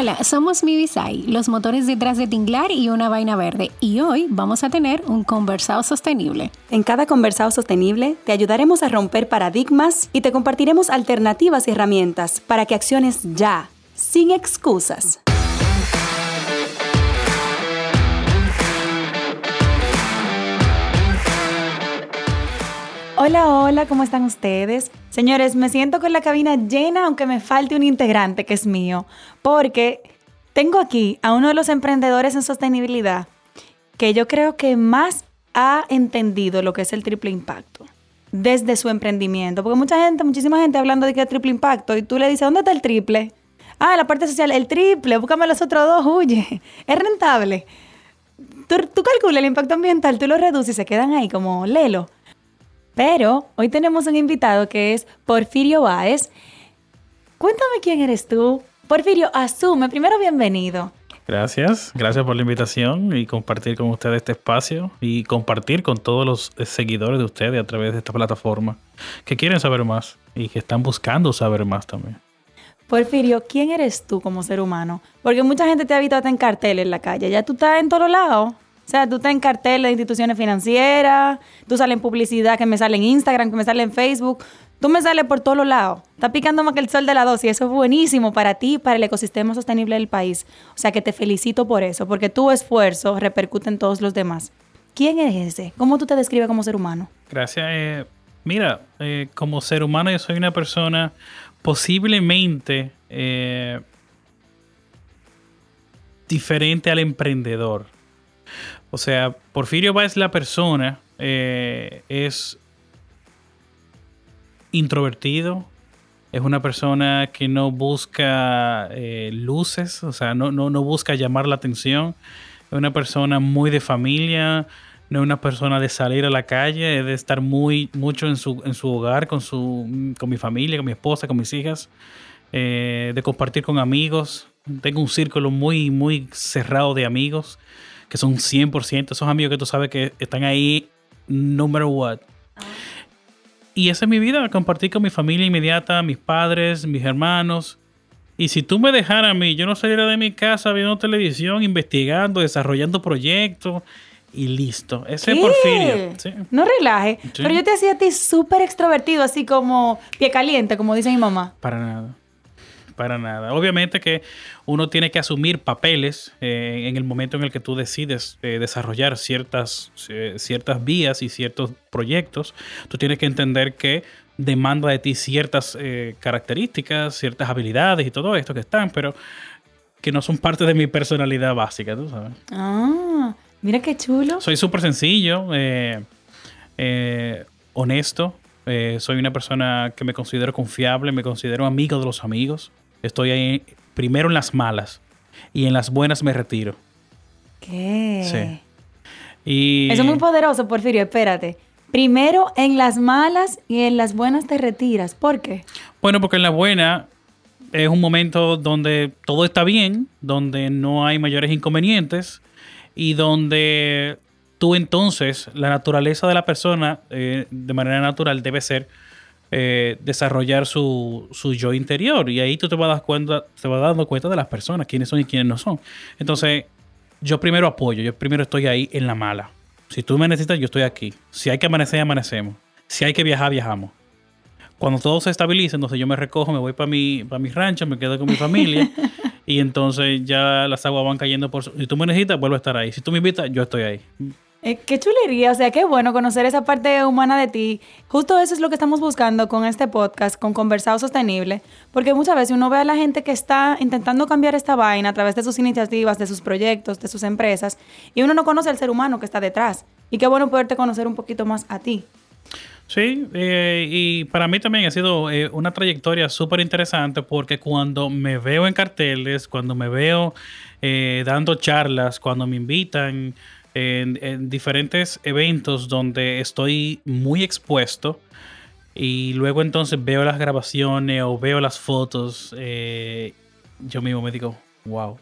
Hola, somos Mivisai, los motores detrás de Tinglar y una vaina verde, y hoy vamos a tener un conversado sostenible. En cada conversado sostenible te ayudaremos a romper paradigmas y te compartiremos alternativas y herramientas para que acciones ya, sin excusas. Hola, hola, ¿cómo están ustedes? Señores, me siento con la cabina llena aunque me falte un integrante que es mío, porque tengo aquí a uno de los emprendedores en sostenibilidad que yo creo que más ha entendido lo que es el triple impacto desde su emprendimiento, porque mucha gente, muchísima gente hablando de que es triple impacto y tú le dices, ¿dónde está el triple? Ah, la parte social, el triple, búscame los otros dos, huye, es rentable. Tú, tú calculas el impacto ambiental, tú lo reduces y se quedan ahí como lelo. Pero hoy tenemos un invitado que es Porfirio Báez. Cuéntame quién eres tú. Porfirio, asume. Primero, bienvenido. Gracias, gracias por la invitación y compartir con ustedes este espacio y compartir con todos los seguidores de ustedes a través de esta plataforma que quieren saber más y que están buscando saber más también. Porfirio, ¿quién eres tú como ser humano? Porque mucha gente te ha visto en carteles en la calle, ya tú estás en todos lados. O sea, tú estás en cartel de instituciones financieras, tú sales en publicidad que me sale en Instagram, que me sale en Facebook. Tú me sales por todos los lados. Está picando más que el sol de la dos y eso es buenísimo para ti para el ecosistema sostenible del país. O sea que te felicito por eso, porque tu esfuerzo repercute en todos los demás. ¿Quién es ese? ¿Cómo tú te describes como ser humano? Gracias. Eh, mira, eh, como ser humano yo soy una persona posiblemente eh, diferente al emprendedor. O sea, Porfirio Báez la persona eh, es introvertido, es una persona que no busca eh, luces, o sea, no, no, busca llamar la atención, es una persona muy de familia, no es una persona de salir a la calle, es de estar muy mucho en su, en su hogar, con, su, con mi familia, con mi esposa, con mis hijas, eh, de compartir con amigos. Tengo un círculo muy, muy cerrado de amigos que son 100%, esos amigos que tú sabes que están ahí no matter what. Y esa es mi vida, compartir con mi familia inmediata, mis padres, mis hermanos. Y si tú me dejaras a mí, yo no saliera de mi casa viendo televisión, investigando, desarrollando proyectos y listo. Ese es Porfirio. No relaje. Pero yo te hacía a ti súper extrovertido, así como pie caliente, como dice mi mamá. Para nada para nada. Obviamente que uno tiene que asumir papeles eh, en el momento en el que tú decides eh, desarrollar ciertas, eh, ciertas vías y ciertos proyectos. Tú tienes que entender que demanda de ti ciertas características, ciertas habilidades y todo esto que están, pero que no son parte de mi personalidad básica, tú sabes. Ah, mira qué chulo. Soy súper sencillo, honesto. soy una persona que me considero confiable, me considero amigo de los amigos. Estoy ahí primero en las malas y en las buenas me retiro. ¿Qué? Sí. Y... Eso es muy poderoso, Porfirio, espérate. Primero en las malas y en las buenas te retiras. ¿Por qué? Bueno, porque en la buena es un momento donde todo está bien, donde no hay mayores inconvenientes y donde tú entonces, la naturaleza de la persona eh, de manera natural debe ser eh, desarrollar su, su, yo interior. Y ahí tú te vas, dar cuenta, te vas dando cuenta de las personas, quiénes son y quiénes no son. Entonces, yo primero apoyo, yo primero estoy ahí en la mala. Si tú me necesitas, yo estoy aquí. Si hay que amanecer, amanecemos. Si hay que viajar, viajamos. Cuando todo se estabiliza, entonces yo me recojo, me voy para mi, para mi rancho, me quedo con mi familia. y entonces ya las aguas van cayendo por... Si tú me necesitas, vuelvo a estar ahí. Si tú me invitas, yo estoy ahí. Eh, qué chulería, o sea, qué bueno conocer esa parte humana de ti. Justo eso es lo que estamos buscando con este podcast, con Conversado Sostenible, porque muchas veces uno ve a la gente que está intentando cambiar esta vaina a través de sus iniciativas, de sus proyectos, de sus empresas, y uno no conoce al ser humano que está detrás. Y qué bueno poderte conocer un poquito más a ti. Sí, eh, y para mí también ha sido eh, una trayectoria súper interesante porque cuando me veo en carteles, cuando me veo dando charlas, cuando me invitan en, diferentes eventos donde estoy muy expuesto y luego entonces veo las grabaciones o veo las fotos, eh, yo mismo me digo, wow.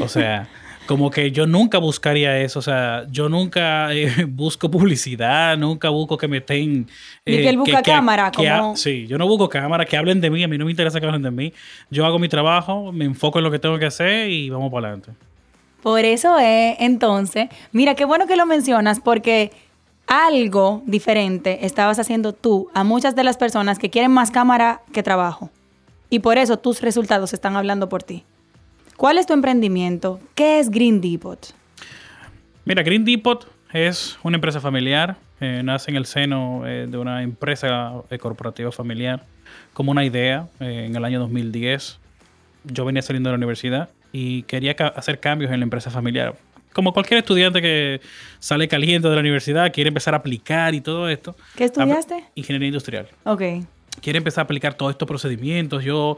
O sea, como que yo nunca buscaría eso, o sea, yo nunca eh, busco publicidad, nunca busco que me estén... Eh, que él busca cámara, como... sí, yo no busco cámara, que hablen de mí, a mí no me interesa que hablen de mí. Yo hago mi trabajo, me enfoco en lo que tengo que hacer y vamos para adelante. Por eso es, entonces, mira, qué bueno que lo mencionas porque algo diferente estabas haciendo tú a muchas de las personas que quieren más cámara que trabajo. Y por eso tus resultados están hablando por ti. ¿Cuál es tu emprendimiento? ¿Qué es Green Depot? Mira, Green Depot es una empresa familiar. Eh, nace en el seno eh, de una empresa eh, corporativa familiar como una idea en el año 2010. Yo venía saliendo de la universidad y quería hacer cambios en la empresa familiar. Como cualquier estudiante que sale caliente de la universidad, quiere empezar a aplicar y todo esto. ¿Qué estudiaste? Ingeniería industrial. Ok quiere empezar a aplicar todos estos procedimientos. Yo,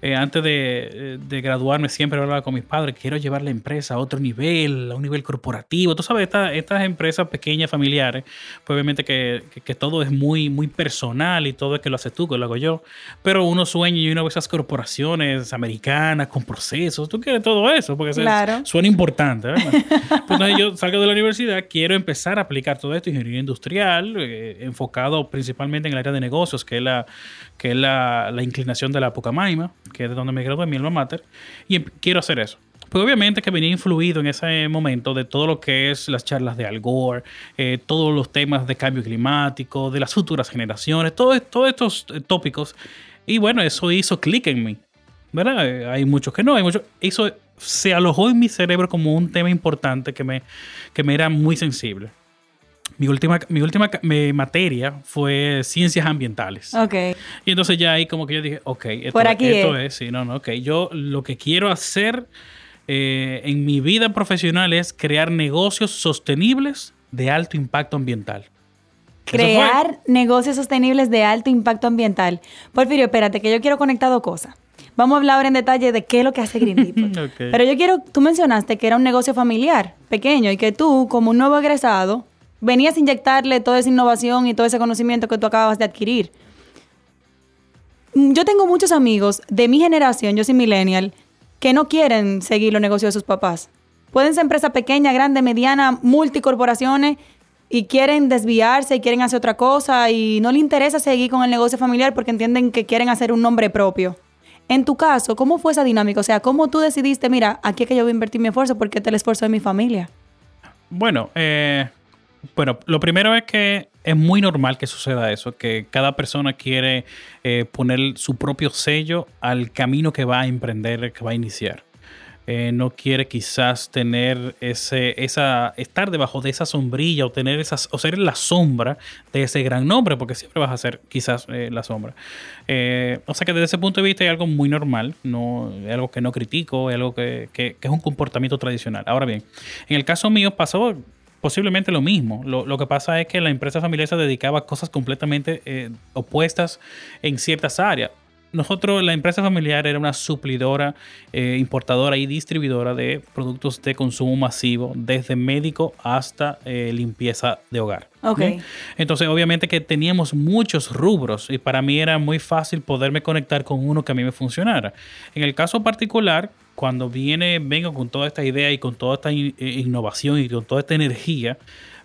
eh, antes de, graduarme, siempre hablaba con mis padres, quiero llevar la empresa a otro nivel, a un nivel corporativo. Tú sabes, estas empresas pequeñas, familiares, pues obviamente que, todo es muy, muy personal y todo es que lo haces tú, que lo hago yo. Pero uno sueña y uno ve esas corporaciones americanas con procesos. Tú quieres todo eso, porque suena importante. ¿verdad? Pues entonces yo salgo de la universidad, quiero empezar a aplicar todo esto, ingeniería industrial, eh, enfocado principalmente en el área de negocios, que es la que es la, inclinación de la Pucamaima, que es de donde me gradué, mi alma mater, y em, quiero hacer eso. Pues obviamente que venía influido en ese momento de todo lo que es las charlas de Al Gore, eh, todos los temas de cambio climático, de las futuras generaciones, todos estos eh, tópicos. Y bueno, eso hizo clic en mí. ¿Verdad? Eh, hay muchos que no, hay muchos. Eso se alojó en mi cerebro como un tema importante que me, que me era muy sensible. Mi última, mi última materia fue ciencias ambientales. Ok. Y entonces ya ahí como que yo dije, ok, esto, esto es. sí, no, no, ok. Yo lo que quiero hacer eh, en mi vida profesional es crear negocios sostenibles de alto impacto ambiental. Crear negocios sostenibles de alto impacto ambiental. Porfirio, espérate, que yo quiero conectar dos cosas. Vamos a hablar ahora en detalle de qué es lo que hace Green Depot. Pero yo quiero, tú mencionaste que era un negocio familiar, pequeño, y que tú, como un nuevo egresado, venías a inyectarle toda esa innovación y todo ese conocimiento que tú acabas de adquirir. Yo tengo muchos amigos de mi generación, yo soy millennial, que no quieren seguir los negocios de sus papás. Pueden ser empresas pequeñas, grandes, medianas, multicorporaciones y quieren desviarse y quieren hacer otra cosa y no les interesa seguir con el negocio familiar porque entienden que quieren hacer un nombre propio. En tu caso, ¿cómo fue esa dinámica? O sea, ¿cómo tú decidiste, mira, aquí es que yo voy a invertir mi esfuerzo porque este es el esfuerzo de mi familia? Bueno, eh, bueno, lo primero es que es muy normal que suceda eso, que cada persona quiere eh, poner su propio sello al camino que va a emprender, que va a iniciar. Eh, no quiere quizás tener ese, esa, estar debajo de esa sombrilla o tener esas, o ser la sombra de ese gran nombre, porque siempre vas a ser quizás eh, la sombra. o sea que desde ese punto de vista es algo muy normal, no, es algo que no critico, es algo que, que es un comportamiento tradicional. Ahora bien, en el caso mío pasó posiblemente lo mismo. Lo, que pasa es que la empresa familiar se dedicaba a cosas completamente eh, opuestas en ciertas áreas. Nosotros, la empresa familiar era una suplidora, eh, importadora y distribuidora de productos de consumo masivo, desde médico hasta eh, limpieza de hogar. Okay. Entonces, obviamente que teníamos muchos rubros y para mí era muy fácil poderme conectar con uno que a mí me funcionara. En el caso particular, cuando viene, vengo con toda esta idea y con toda esta eh, innovación y con toda esta energía,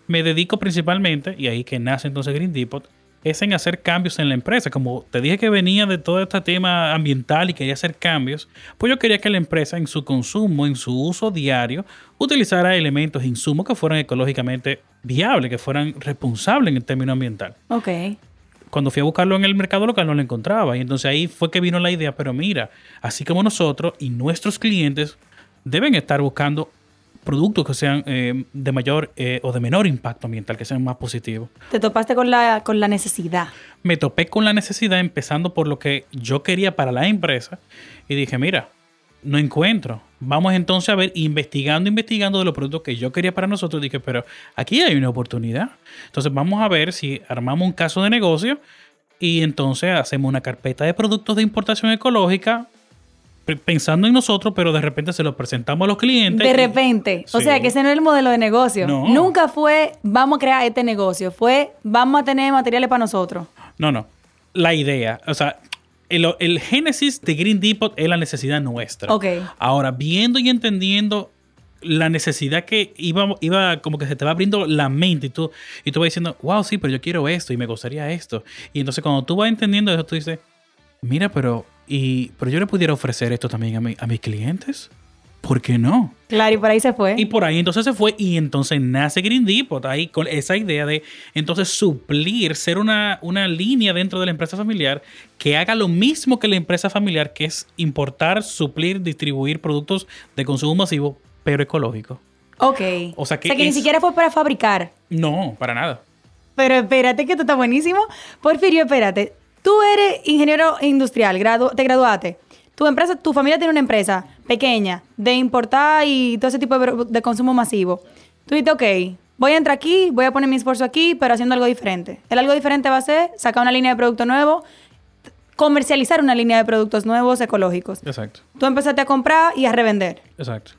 me dedico principalmente, y ahí que nace entonces Green Depot, es en hacer cambios en la empresa. Como te dije que venía de todo este tema ambiental y quería hacer cambios, pues yo quería que la empresa en su consumo, en su uso diario, utilizara elementos, insumos que fueran ecológicamente viables, que fueran responsables en el término ambiental. Ok cuando fui a buscarlo en el mercado local no lo encontraba. Y entonces ahí fue que vino la idea, pero mira, así como nosotros y nuestros clientes deben estar buscando productos que sean eh, de mayor eh, o de menor impacto ambiental, que sean más positivos. ¿Te topaste con la, con la necesidad? Me topé con la necesidad empezando por lo que yo quería para la empresa y dije, mira, no encuentro. Vamos entonces a ver, investigando, investigando de los productos que yo quería para nosotros, dije, pero aquí hay una oportunidad. Entonces vamos a ver si armamos un caso de negocio y entonces hacemos una carpeta de productos de importación ecológica pensando en nosotros, pero de repente se lo presentamos a los clientes. De y- repente. O sea, que ese no es el modelo de negocio. No. Nunca fue, vamos a crear este negocio. Fue, vamos a tener materiales para nosotros. No, no. La idea, o sea, el, el génesis de Green Depot es la necesidad nuestra. Ok. Ahora, viendo y entendiendo la necesidad que iba, iba como que se te va abriendo la mente y tú, y tú vas diciendo, wow, sí, pero yo quiero esto y me gustaría esto. Y entonces cuando tú vas entendiendo eso, tú dices, mira, pero, y, pero yo le pudiera ofrecer esto también a, mi- a mis clientes. ¿Por qué no? Claro, y por ahí se fue. Y por ahí entonces se fue y entonces nace Green Depot ahí con esa idea de entonces suplir, ser una, una línea dentro de la empresa familiar que haga lo mismo que la empresa familiar, que es importar, suplir, distribuir productos de consumo masivo, pero ecológico. ok. O sea que ni es- siquiera fue para fabricar. No, para nada. Pero espérate, que esto está buenísimo. Porfirio, espérate. Tú eres ingeniero industrial, gradu- te graduaste. Tu empresa, tu familia tiene una empresa pequeña de importar y todo ese tipo de, de consumo masivo. Tú dices, ok, voy a entrar aquí, voy a poner mi esfuerzo aquí, pero haciendo algo diferente. El algo diferente va a ser sacar una línea de producto nuevo, comercializar una línea de productos nuevos ecológicos. Exacto, Tú empezaste a comprar y a revender. exacto.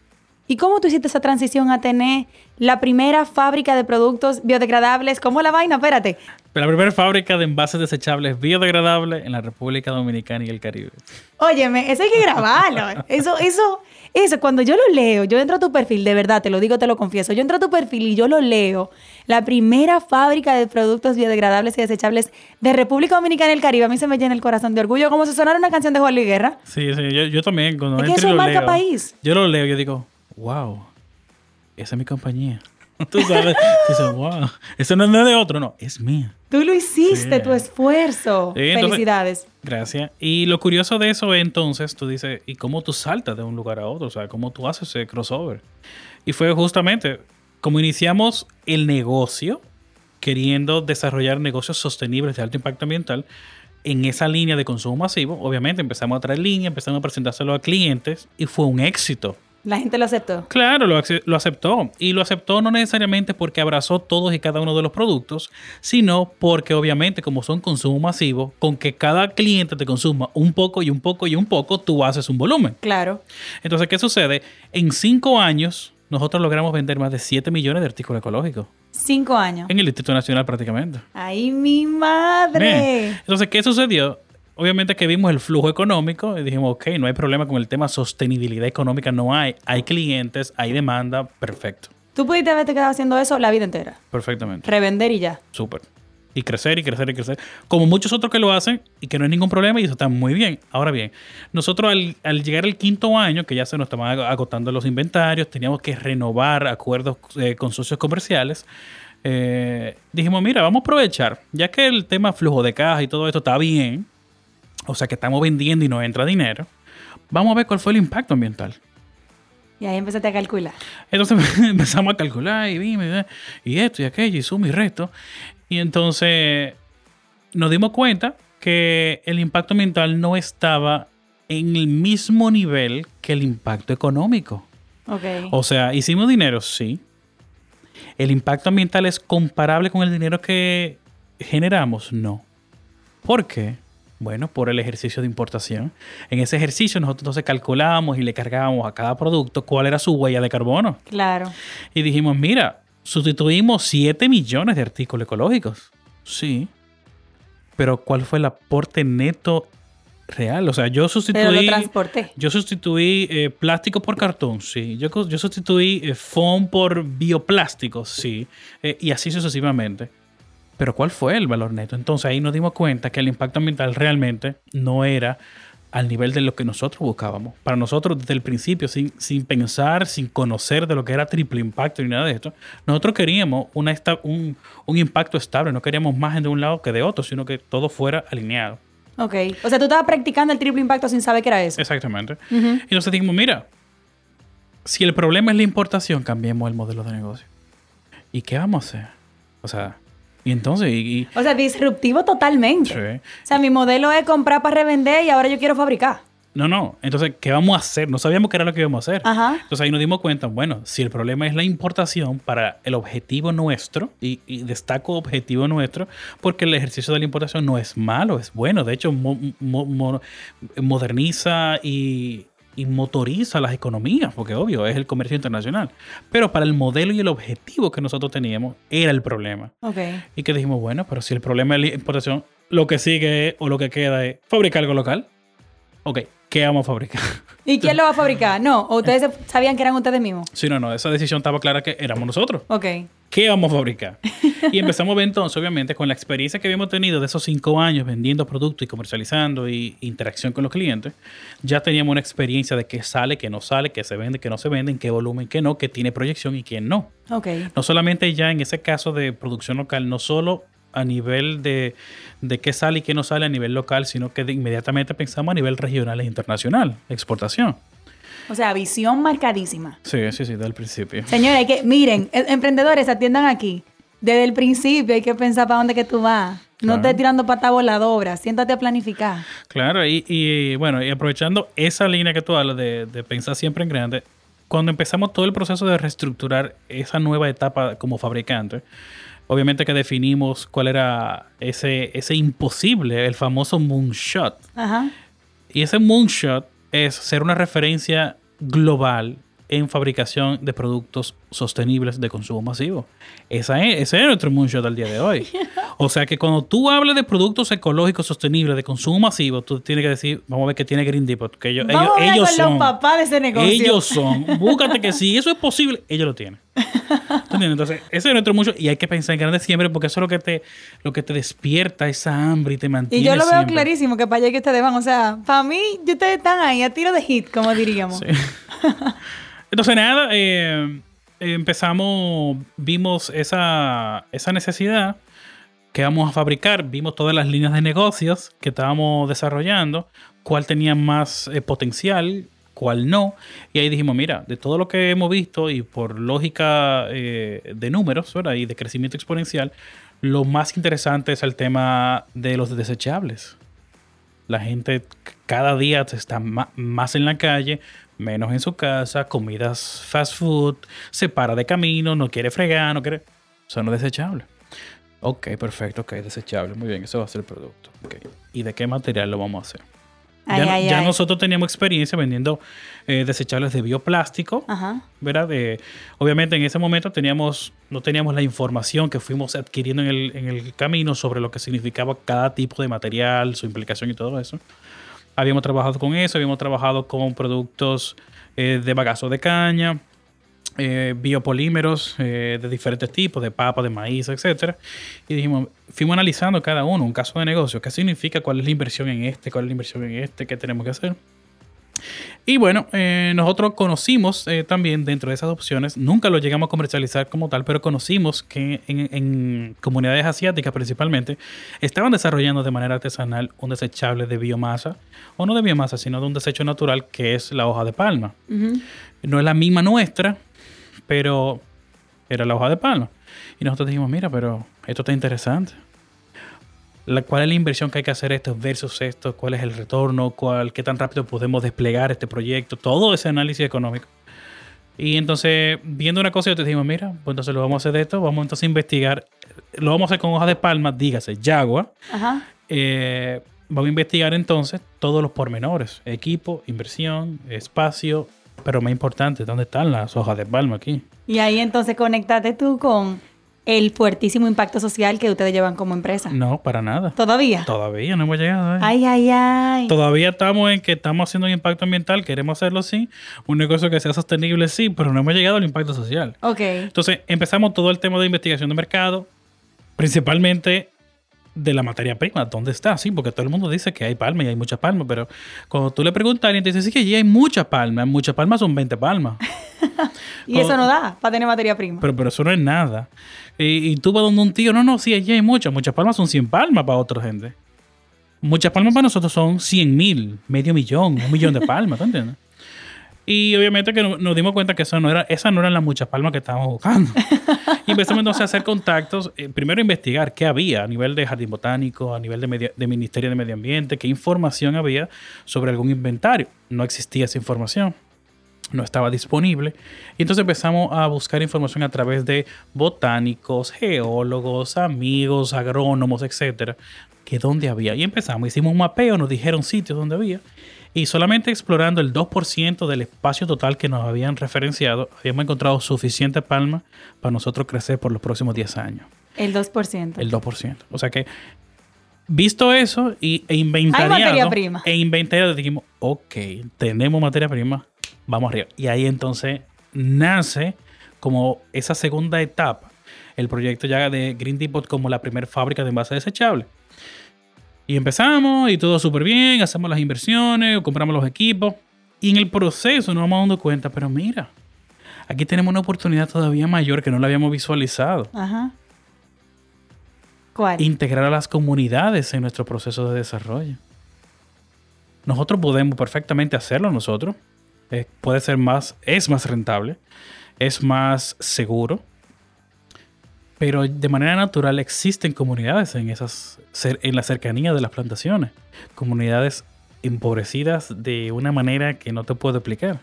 ¿Y cómo tú hiciste esa transición a tener la primera fábrica de productos biodegradables? ¿Cómo la vaina? Espérate. La primera fábrica de envases desechables biodegradables en la República Dominicana y el Caribe. Óyeme, eso hay que grabarlo. Eso, eso, eso, cuando yo lo leo, yo entro a tu perfil, de verdad, te lo digo, te lo confieso. Yo entro a tu perfil y yo lo leo. La primera fábrica de productos biodegradables y desechables de República Dominicana y el Caribe. A mí se me llena el corazón de orgullo, como si sonara una canción de Juan Luis Guerra. Sí, sí, yo, yo también. Cuando Es que eso lo marca leo, país. Yo lo leo yo digo, wow, esa es mi compañía. Tú sabes, tú dices, wow, eso no es de otro, no, es mía. Tú lo hiciste, Sí. tu esfuerzo. Sí, entonces- Felicidades. Gracias. Y lo curioso de eso es entonces, tú dices, ¿y cómo tú saltas de un lugar a otro? O sea, ¿cómo tú haces ese crossover? Y fue justamente como iniciamos el negocio, queriendo desarrollar negocios sostenibles de alto impacto ambiental, en esa línea de consumo masivo, obviamente empezamos a traer línea, empezamos a presentárselo a clientes y fue un éxito. La gente lo aceptó. Claro, lo, ace- lo aceptó. Y lo aceptó no necesariamente porque abrazó todos y cada uno de los productos, sino porque obviamente como son consumo masivo, con que cada cliente te consuma un poco y un poco y un poco, tú haces un volumen. Claro. Entonces, ¿qué sucede? En cinco años, nosotros logramos vender más de 7 millones de artículos ecológicos. Cinco años. En el Distrito Nacional prácticamente. ¡Ay, mi madre! Bien. Entonces, ¿qué sucedió? Obviamente que vimos el flujo económico y dijimos, ok, no hay problema con el tema sostenibilidad económica, no hay. Hay clientes, hay demanda, perfecto. Tú pudiste haberte quedado haciendo eso la vida entera. Perfectamente. Revender y ya. Súper. Y crecer y crecer y crecer. Como muchos otros que lo hacen y que no hay ningún problema y eso está muy bien. Ahora bien, nosotros al, al llegar al quinto año, que ya se nos estaban ag- agotando los inventarios, teníamos que renovar acuerdos eh, con socios comerciales. eh, dijimos, mira, vamos a aprovechar, ya que el tema flujo de caja y todo esto está bien, o sea que estamos vendiendo y no entra dinero, vamos a ver cuál fue el impacto ambiental. Y ahí empezaste a calcular. Entonces empezamos a calcular y vimos, y esto y aquello, y suma y resto. Y entonces nos dimos cuenta que el impacto ambiental no estaba en el mismo nivel que el impacto económico. Ok. O sea, hicimos dinero, sí. ¿El impacto ambiental es comparable con el dinero que generamos? No. ¿Por qué? Bueno, por el ejercicio de importación. En ese ejercicio nosotros entonces calculamos y le cargábamos a cada producto cuál era su huella de carbono. Claro. Y dijimos, mira, sustituimos 7 millones de artículos ecológicos. Sí. Pero ¿cuál fue el aporte neto real? O sea, yo Pero lo sustituí... transporté. Yo sustituí eh, plástico por cartón, sí. Yo, yo sustituí eh, foam por bioplástico, sí. Eh, y así sucesivamente. Pero ¿cuál fue el valor neto? Entonces ahí nos dimos cuenta que el impacto ambiental realmente no era al nivel de lo que nosotros buscábamos. Para nosotros desde el principio, sin, sin pensar, sin conocer de lo que era triple impacto ni nada de esto, nosotros queríamos una esta- un, un impacto estable, no queríamos más de un lado que de otro, sino que todo fuera alineado. Ok. O sea, tú estabas practicando el triple impacto sin saber que era eso. Exactamente. Y entonces dijimos, mira, si el problema es la importación, cambiemos el modelo de negocio. ¿Y qué vamos a hacer? O sea, y entonces, y, y- O sea, disruptivo totalmente. Sí. O sea, mi modelo es comprar para revender y ahora yo quiero fabricar. no, no, entonces, ¿qué vamos a hacer? No sabíamos qué era lo que íbamos a hacer. Ajá. Entonces ahí nos dimos cuenta, bueno, si el problema es la importación para el objetivo nuestro, y, y destaco objetivo nuestro, porque el ejercicio de la importación no es malo, es bueno, de hecho mo- mo- mo- moderniza y, y motoriza las economías, porque obvio, es el comercio internacional. Pero para el modelo y el objetivo que nosotros teníamos, era el problema. Y que dijimos, bueno, pero si el problema es la importación, lo que sigue o lo que queda es fabricar algo local. Ok, ¿qué vamos a fabricar? ¿Y quién lo va a fabricar? No, ¿o ustedes sabían que eran ustedes mismos? Sí, no, no, esa decisión estaba clara que éramos nosotros. Ok. ¿Qué vamos a fabricar? Y empezamos a ver entonces, obviamente, con la experiencia que habíamos tenido de esos cinco años vendiendo productos y comercializando y interacción con los clientes, ya teníamos una experiencia de qué sale, qué no sale, qué se vende, qué no se vende, en qué volumen, qué no, qué tiene proyección y qué no. Ok. No solamente ya en ese caso de producción local, no solo a nivel de, de qué sale y qué no sale a nivel local, sino que de inmediatamente pensamos a nivel regional e internacional, exportación. O sea, visión marcadísima. Sí, sí, sí, desde el principio. Señores, hay que, miren, em- emprendedores, atiendan aquí. Desde el principio hay que pensar para dónde que tú vas. No Claro. estés tirando pata voladora. Siéntate a planificar. Claro, y, y, bueno, y aprovechando esa línea que tú hablas de, de pensar siempre en grande, cuando empezamos todo el proceso de reestructurar esa nueva etapa como fabricante, obviamente que definimos cuál era ese, ese imposible, el famoso moonshot. Ajá. Y ese moonshot es ser una referencia global en fabricación de productos sostenibles de consumo masivo. Esa es, ese es nuestro moonshot al día de hoy. O sea que cuando tú hables de productos ecológicos sostenibles de consumo masivo, tú tienes que decir, vamos a ver qué tiene Green Depot, que ellos, Vamos ellos, a hablar ellos con son. los papás de ese negocio. Ellos son. Búscate que si eso es posible, ellos lo tienen. Entonces, ese es nuestro mucho y hay que pensar en grande siempre porque eso es lo que te, lo que te despierta esa hambre y te mantiene Y yo lo veo siempre. clarísimo que para allá que ustedes van. O sea, para mí, ustedes están ahí a tiro de hit, como diríamos. Sí. Entonces, nada, eh, empezamos, vimos esa, esa necesidad que vamos a fabricar, vimos todas las líneas de negocios que estábamos desarrollando, cuál tenía más eh, potencial, cuál no. Y ahí dijimos, mira, de todo lo que hemos visto y por lógica eh, de números ¿verdad? y de crecimiento exponencial, lo más interesante es el tema de los desechables. La gente cada día está más en la calle, menos en su casa, comidas fast food, se para de camino, no quiere fregar, no quiere... Son los desechables. Ok, perfecto, ok, desechable. Muy bien, eso va a ser el producto. ok. ¿Y de qué material lo vamos a hacer? Ay, ya no- ay, ya ay. nosotros teníamos experiencia vendiendo eh, desechables de bioplástico. Ajá. ¿verdad? De- obviamente en ese momento teníamos, no teníamos la información que fuimos adquiriendo en el, en el camino sobre lo que significaba cada tipo de material, su implicación y todo eso. Habíamos trabajado con eso, habíamos trabajado con productos eh, de bagazo de caña, eh, biopolímeros eh, de diferentes tipos, de papa, de maíz, etcétera. Y dijimos, fuimos analizando cada uno, un caso de negocio, qué significa, cuál es la inversión en este, cuál es la inversión en este, qué tenemos que hacer. Y bueno, eh, nosotros conocimos eh, también dentro de esas opciones, nunca lo llegamos a comercializar como tal, pero conocimos que en, en comunidades asiáticas principalmente estaban desarrollando de manera artesanal un desechable de biomasa, o no de biomasa, sino de un desecho natural que es la hoja de palma. No es la misma nuestra, pero era la hoja de palma. Y nosotros dijimos, mira, pero esto está interesante. La, ¿Cuál es la inversión que hay que hacer esto versus esto? ¿Cuál es el retorno? ¿Cuál, ¿Qué tan rápido podemos desplegar este proyecto? Todo ese análisis económico. Y entonces, viendo una cosa, yo te dijimos, mira, pues entonces lo vamos a hacer de esto, vamos entonces a investigar, lo vamos a hacer con hoja de palma, dígase, Yagua. Ajá. Eh, vamos a investigar entonces todos los pormenores, equipo, inversión, espacio, pero más importante, ¿dónde están las hojas de palma aquí? Y ahí entonces conéctate tú con el fuertísimo impacto social que ustedes llevan como empresa. No, para nada. ¿Todavía? Todavía no hemos llegado. ahí. Ay, ay, ay. Todavía estamos en que estamos haciendo un impacto ambiental, queremos hacerlo sí, un negocio que sea sostenible sí, pero no hemos llegado al impacto social. Ok. Entonces empezamos todo el tema de investigación de mercado, principalmente de la materia prima, ¿dónde está? Sí, porque todo el mundo dice que hay palma y hay mucha palma, pero cuando tú le preguntas a alguien, te dice, sí que allí hay mucha palma, muchas palmas son 20 palmas, Y eso no da para tener materia prima. pero, pero eso no es nada. Y, y tú vas donde un tío, no, no, sí, allí hay muchas, muchas palmas son 100 palmas para otra gente. Muchas palmas para nosotros son 100 mil, medio millón, un millón de palmas, ¿tú entiendes? Y obviamente que no- nos dimos cuenta que eso no era, esas no eran las muchas palmas que estábamos buscando. y empezamos entonces a hacer contactos, eh, primero a investigar qué había a nivel de jardín botánico, a nivel de, medio- de Ministerio de Medio Ambiente, qué información había sobre algún inventario. No existía esa información no estaba disponible. Y entonces empezamos a buscar información a través de botánicos, geólogos, amigos, agrónomos, etcétera, que dónde había. Y empezamos, hicimos un mapeo, nos dijeron sitios donde había. Y solamente explorando el 2% del espacio total que nos habían referenciado, habíamos encontrado suficiente palma para nosotros crecer por los próximos 10 años. El 2%. El 2%. O sea que, visto eso y, e inventariado, Hay materia prima. e inventariado, dijimos, ok, tenemos materia prima, vamos arriba. Y ahí entonces nace como esa segunda etapa, el proyecto ya de Green Depot como la primera fábrica de envases desechables. Y empezamos y todo súper bien, hacemos las inversiones, compramos los equipos y en el proceso nos vamos dando cuenta, pero mira, aquí tenemos una oportunidad todavía mayor que no la habíamos visualizado. Ajá. ¿Cuál? Integrar a las comunidades en nuestro proceso de desarrollo. Nosotros podemos perfectamente hacerlo nosotros. Eh, puede ser más, es más rentable, es más seguro. Pero de manera natural existen comunidades en, esas, en la cercanía de las plantaciones. Comunidades empobrecidas de una manera que no te puedo explicar.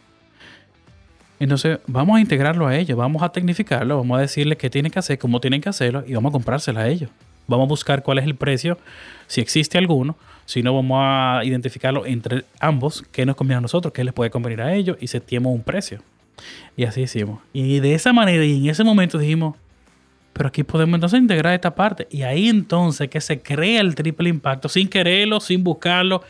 Entonces vamos a integrarlo a ellos, vamos a tecnificarlo, vamos a decirles qué tienen que hacer, cómo tienen que hacerlo y vamos a comprársela a ellos. Vamos a buscar cuál es el precio, si existe alguno, si no vamos a identificarlo entre ambos, qué nos conviene a nosotros, qué les puede convenir a ellos y seteamos un precio. Y así hicimos. Y de esa manera y en ese momento dijimos, pero aquí podemos entonces integrar esta parte. Y ahí entonces que se crea el triple impacto, sin quererlo, sin buscarlo,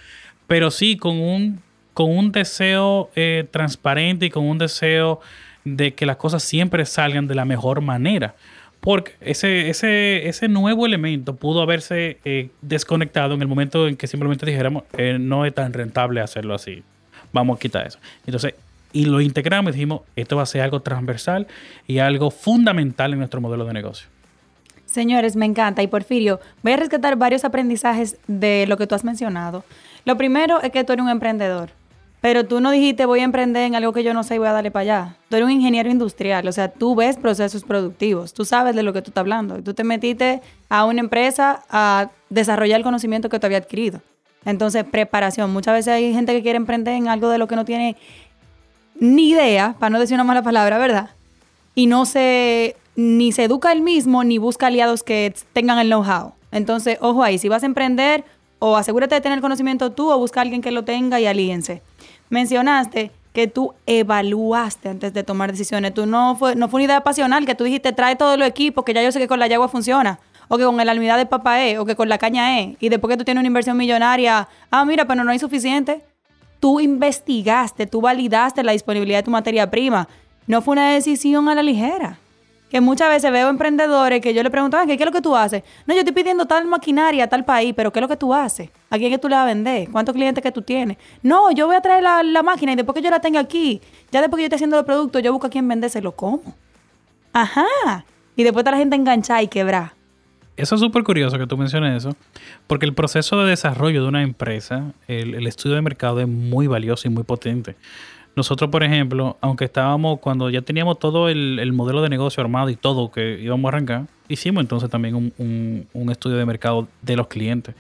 pero sí con un, con un deseo eh, transparente y con un deseo de que las cosas siempre salgan de la mejor manera. Porque ese, ese, ese nuevo elemento pudo haberse eh, desconectado en el momento en que simplemente dijéramos, eh, no es tan rentable hacerlo así. Vamos a quitar eso. Entonces, y lo integramos y dijimos, esto va a ser algo transversal y algo fundamental en nuestro modelo de negocio. Señores, me encanta. Y Porfirio, voy a rescatar varios aprendizajes de lo que tú has mencionado. Lo primero es que tú eres un emprendedor, pero tú no dijiste voy a emprender en algo que yo no sé y voy a darle para allá. Tú eres un ingeniero industrial, o sea, tú ves procesos productivos, tú sabes de lo que tú estás hablando. Tú te metiste a una empresa a desarrollar el conocimiento que tú habías adquirido. Entonces, preparación. Muchas veces hay gente que quiere emprender en algo de lo que no tiene ni idea, para no decir una mala palabra, ¿verdad? Y no se, ni se educa él mismo, ni busca aliados que tengan el know-how. Entonces, ojo ahí, si vas a emprender, o asegúrate de tener conocimiento tú, o busca a alguien que lo tenga y alíense. Mencionaste que tú evaluaste antes de tomar decisiones. Tú no fue, no fue una idea pasional, que tú dijiste, trae todo el equipo, que ya yo sé que con la yagua funciona, o que con el almidad de papá es, o que con la caña es, y después que tú tienes una inversión millonaria, ah, mira, pero no hay suficiente tú investigaste, tú validaste la disponibilidad de tu materia prima. No fue una decisión a la ligera. Que muchas veces veo emprendedores que yo le pregunto, "Ah, ¿qué, ¿qué es lo que tú haces? No, yo estoy pidiendo tal maquinaria a tal país, pero ¿qué es lo que tú haces? ¿A quién que tú le vas a vender? ¿Cuántos clientes que tú tienes? No, yo voy a traer la, la máquina y después que yo la tenga aquí, ya después que yo esté haciendo los productos, yo busco a quién vendérselo. ¿Cómo? Ajá. Y después está la gente enganchada y quebrada. Eso es súper curioso que tú menciones eso, porque el proceso de desarrollo de una empresa, el, estudio de mercado es muy valioso y muy potente. Nosotros, por ejemplo, aunque estábamos, cuando ya teníamos todo el, el modelo de negocio armado y todo que íbamos a arrancar, hicimos entonces también un estudio de mercado de los clientes.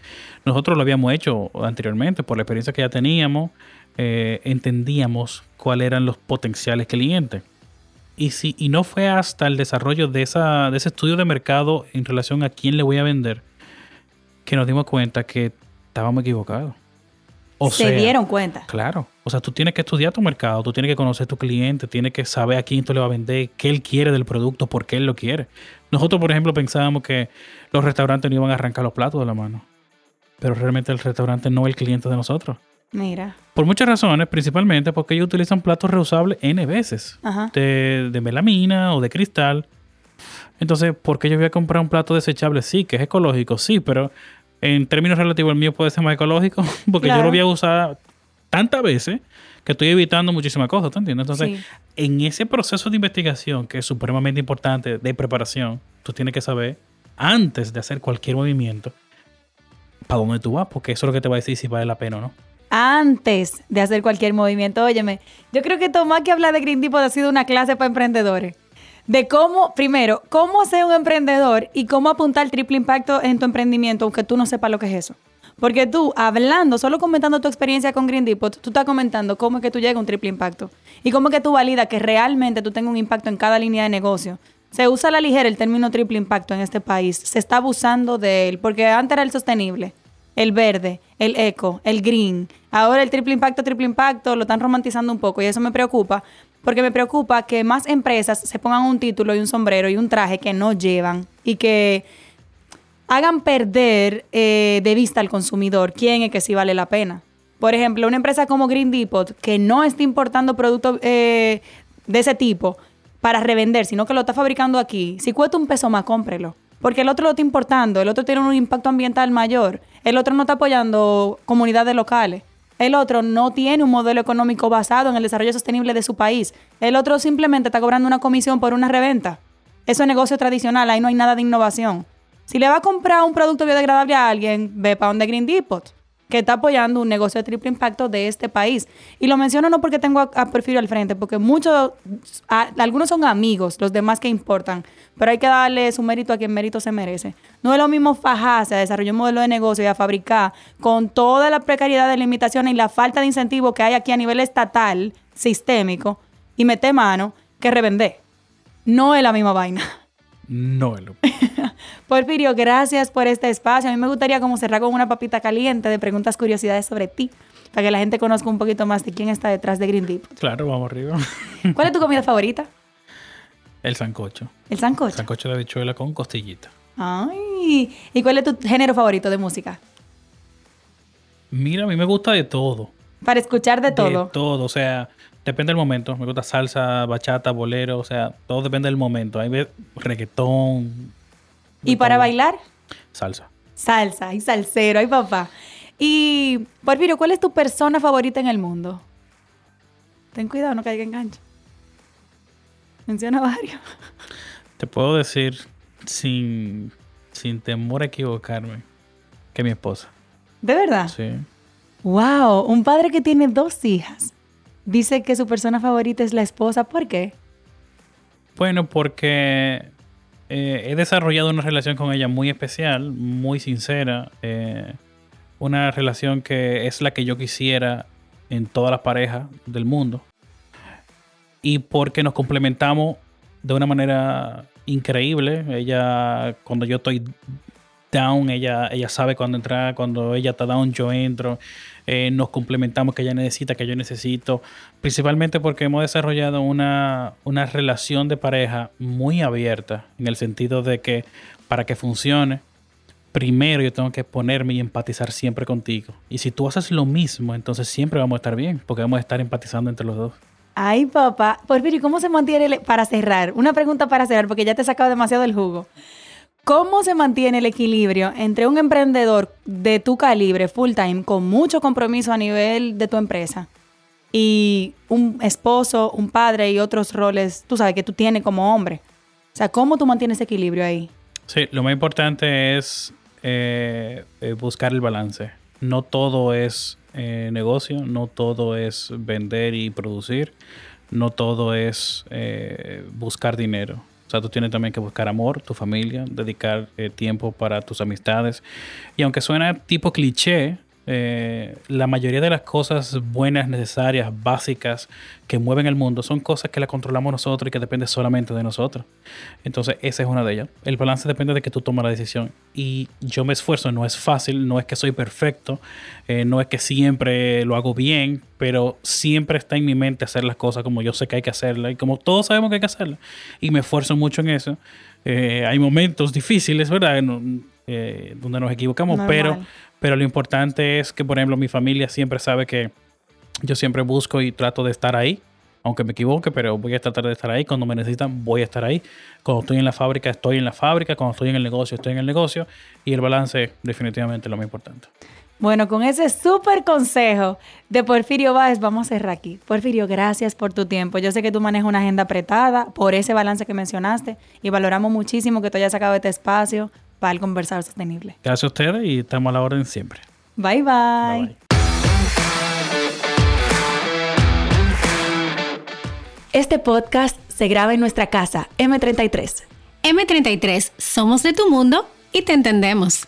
Nosotros lo habíamos hecho anteriormente, por la experiencia que ya teníamos, eh, entendíamos cuáles eran los potenciales clientes. Y, si, y no fue hasta el desarrollo de, esa, de ese estudio de mercado en relación a quién le voy a vender que nos dimos cuenta que estábamos equivocados. O Se sea, dieron cuenta. Claro. O sea, tú tienes que estudiar tu mercado, tú tienes que conocer tu cliente, tienes que saber a quién tú le vas a vender, qué él quiere del producto, por qué él lo quiere. Nosotros, por ejemplo, pensábamos que los restaurantes no iban a arrancar los platos de la mano. Pero realmente el restaurante no es el cliente de nosotros. Mira. Por muchas razones, principalmente porque ellos utilizan platos reusables N veces. Ajá. De, de melamina o de cristal. Entonces, ¿por qué yo voy a comprar un plato desechable? Sí, que es ecológico, sí, pero en términos relativos el mío puede ser más ecológico porque yo lo voy a usar tantas veces que estoy evitando muchísimas cosas, ¿tú entiendes? Entonces, Sí. en ese proceso de investigación que es supremamente importante de preparación, tú tienes que saber antes de hacer cualquier movimiento para dónde tú vas, porque eso es lo que te va a decir si vale la pena o no. Antes de hacer cualquier movimiento. Óyeme, yo creo que Tomás que habla de Green Depot ha sido una clase para emprendedores. De cómo, primero, cómo ser un emprendedor y cómo apuntar triple impacto en tu emprendimiento, aunque tú no sepas lo que es eso. Porque tú, hablando, solo comentando tu experiencia con Green Depot, tú estás comentando cómo es que tú llegas a un triple impacto. Y cómo es que tú validas que realmente tú tengas un impacto en cada línea de negocio. Se usa a la ligera el término triple impacto en este país. Se está abusando de él, porque antes era el sostenible. El verde, el eco, el green. Ahora el triple impacto, triple impacto, lo están romantizando un poco y eso me preocupa, porque me preocupa que más empresas se pongan un título y un sombrero y un traje que no llevan y que hagan perder eh, de vista al consumidor quién es que sí vale la pena. Por ejemplo, una empresa como Green Depot, que no está importando productos eh, de ese tipo para revender, sino que lo está fabricando aquí, si cuesta un peso más, cómprelo. Porque el otro lo está importando, el otro tiene un impacto ambiental mayor, el otro no está apoyando comunidades locales, el otro no tiene un modelo económico basado en el desarrollo sostenible de su país, el otro simplemente está cobrando una comisión por una reventa. Eso es negocio tradicional, ahí no hay nada de innovación. Si le va a comprar un producto biodegradable a alguien, ve para donde Green Depot que está apoyando un negocio de triple impacto de este país. Y lo menciono no porque tengo a, a al frente, porque muchos, algunos son amigos, los demás que importan, pero hay que darle su mérito a quien mérito se merece. No es lo mismo fajarse a desarrollar un modelo de negocio y a fabricar con toda la precariedad de limitaciones y la falta de incentivo que hay aquí a nivel estatal, sistémico, y meter mano, que revender. No es la misma vaina. No, Porfirio, gracias por este espacio. A mí me gustaría como cerrar con una papita caliente de preguntas, curiosidades sobre ti, para que la gente conozca un poquito más de quién está detrás de Green Deep. Claro, vamos arriba. ¿Cuál es tu comida favorita? El sancocho. ¿El sancocho? El sancocho de habichuela con costillita. Ay, ¿y cuál es tu género favorito de música? Mira, a mí me gusta de todo. Para escuchar de todo. De todo, o sea, Depende del momento. Me gusta salsa, bachata, bolero, o sea, todo depende del momento. Hay reggaetón. ¿Y para bailar? Salsa. Salsa, y salsero, ay papá. Y, Porfirio, ¿cuál es tu persona favorita en el mundo? Ten cuidado, no caiga en gancho. Menciona varios. Te puedo decir, sin, sin temor a equivocarme, que mi esposa. ¿De verdad? Sí. Wow, un padre que tiene dos hijas dice que su persona favorita es la esposa. ¿Por qué? Bueno, porque eh, he desarrollado una relación con ella muy especial, muy sincera. Eh, una relación que es la que yo quisiera en todas las parejas del mundo. Y porque nos complementamos de una manera increíble. Ella, cuando yo estoy down, ella, ella sabe cuando entrar, cuando ella está down, yo entro. Eh, nos complementamos, que ella necesita, que yo necesito, principalmente porque hemos desarrollado una, una relación de pareja muy abierta, en el sentido de que para que funcione, primero yo tengo que ponerme y empatizar siempre contigo. Y si tú haces lo mismo, entonces siempre vamos a estar bien, porque vamos a estar empatizando entre los dos. Ay, papá. Porfirio, ¿cómo se mantiene para cerrar? Una pregunta para cerrar, porque ya te he sacado demasiado el jugo. ¿Cómo se mantiene el equilibrio entre un emprendedor de tu calibre, full time, con mucho compromiso a nivel de tu empresa, y un esposo, un padre y otros roles, tú sabes, que tú tienes como hombre? O sea, ¿cómo tú mantienes ese equilibrio ahí? Sí, lo más importante es eh, eh, buscar el balance. No todo es eh, negocio, no todo es vender y producir, no todo es buscar dinero sea, tú tienes también que buscar amor, tu familia, dedicar eh, tiempo para tus amistades. Y aunque suena tipo cliché, eh, la mayoría de las cosas buenas, necesarias, básicas que mueven el mundo son cosas que las controlamos nosotros y que dependen solamente de nosotros. Entonces, esa es una de ellas. El balance depende de que tú tomes la decisión. Y yo me esfuerzo, no es fácil, no es que soy perfecto, eh, no es que siempre lo hago bien, pero siempre está en mi mente hacer las cosas como yo sé que hay que hacerlas y como todos sabemos que hay que hacerlas. Y me esfuerzo mucho en eso. Eh, hay momentos difíciles, ¿verdad? donde nos equivocamos, pero pero lo importante es que, por ejemplo, mi familia siempre sabe que yo siempre busco y trato de estar ahí, aunque me equivoque, pero voy a tratar de estar ahí. Cuando me necesitan, voy a estar ahí. Cuando estoy en la fábrica, estoy en la fábrica. Cuando estoy en el negocio, estoy en el negocio. Y el balance definitivamente es lo más importante. Bueno, con ese súper consejo de Porfirio Báez, vamos a cerrar aquí. Porfirio, gracias por tu tiempo. Yo sé que tú manejas una agenda apretada por ese balance que mencionaste y valoramos muchísimo que tú hayas sacado este espacio para el conversar sostenible. Gracias a ustedes y estamos a la orden siempre. bye. bye. Este podcast se graba en nuestra casa, M33. M33, somos de tu mundo y te entendemos.